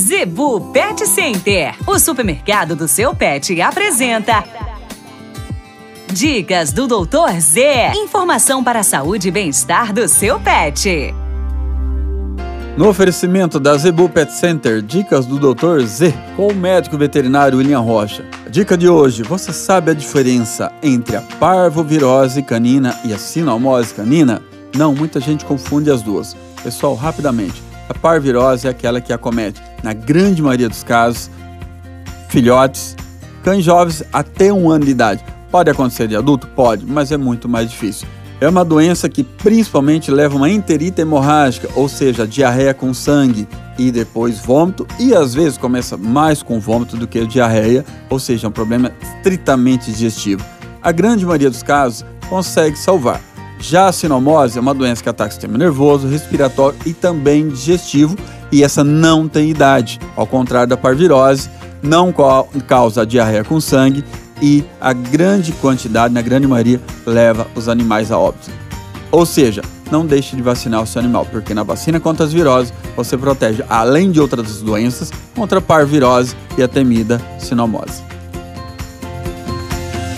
Zebu Pet Center, o supermercado do seu pet, apresenta. Dicas do Doutor Z. Informação para a saúde e bem-estar do seu pet. No oferecimento da Zebu Pet Center, dicas do Dr. Z, com o médico veterinário William Rocha. A dica de hoje: você sabe a diferença entre a parvovirose canina e a sinomose canina? Não, muita gente confunde as duas. Pessoal, rapidamente. A parvirose é aquela que acomete, na grande maioria dos casos, filhotes, cães jovens até um ano de idade. Pode acontecer de adulto? Pode, mas é muito mais difícil. É uma doença que principalmente leva uma enterite hemorrágica, ou seja, diarreia com sangue e depois vômito, e às vezes começa mais com vômito do que diarreia, ou seja, um problema estritamente digestivo. A grande maioria dos casos consegue salvar. Já a sinomose é uma doença que ataca o sistema nervoso, respiratório e também digestivo, e essa não tem idade, ao contrário da parvirose, não causa diarreia com sangue e a grande quantidade, na grande maioria, leva os animais a óbito. Ou seja, não deixe de vacinar o seu animal, porque na vacina contra as viroses você protege, além de outras doenças, contra a parvirose e a temida sinomose.